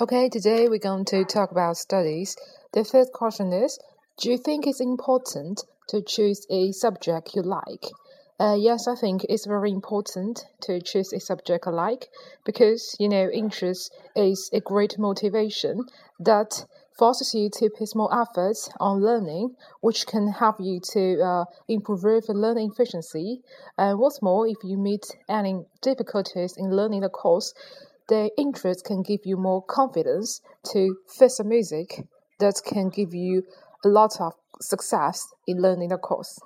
Okay, today we're going to talk about studies. The first question is Do you think it's important to choose a subject you like? Uh, yes, I think it's very important to choose a subject I like because, you know, interest is a great motivation that forces you to put more efforts on learning, which can help you to uh, improve learning efficiency. And what's more, if you meet any difficulties in learning the course, the interest can give you more confidence to face the music that can give you a lot of success in learning the course.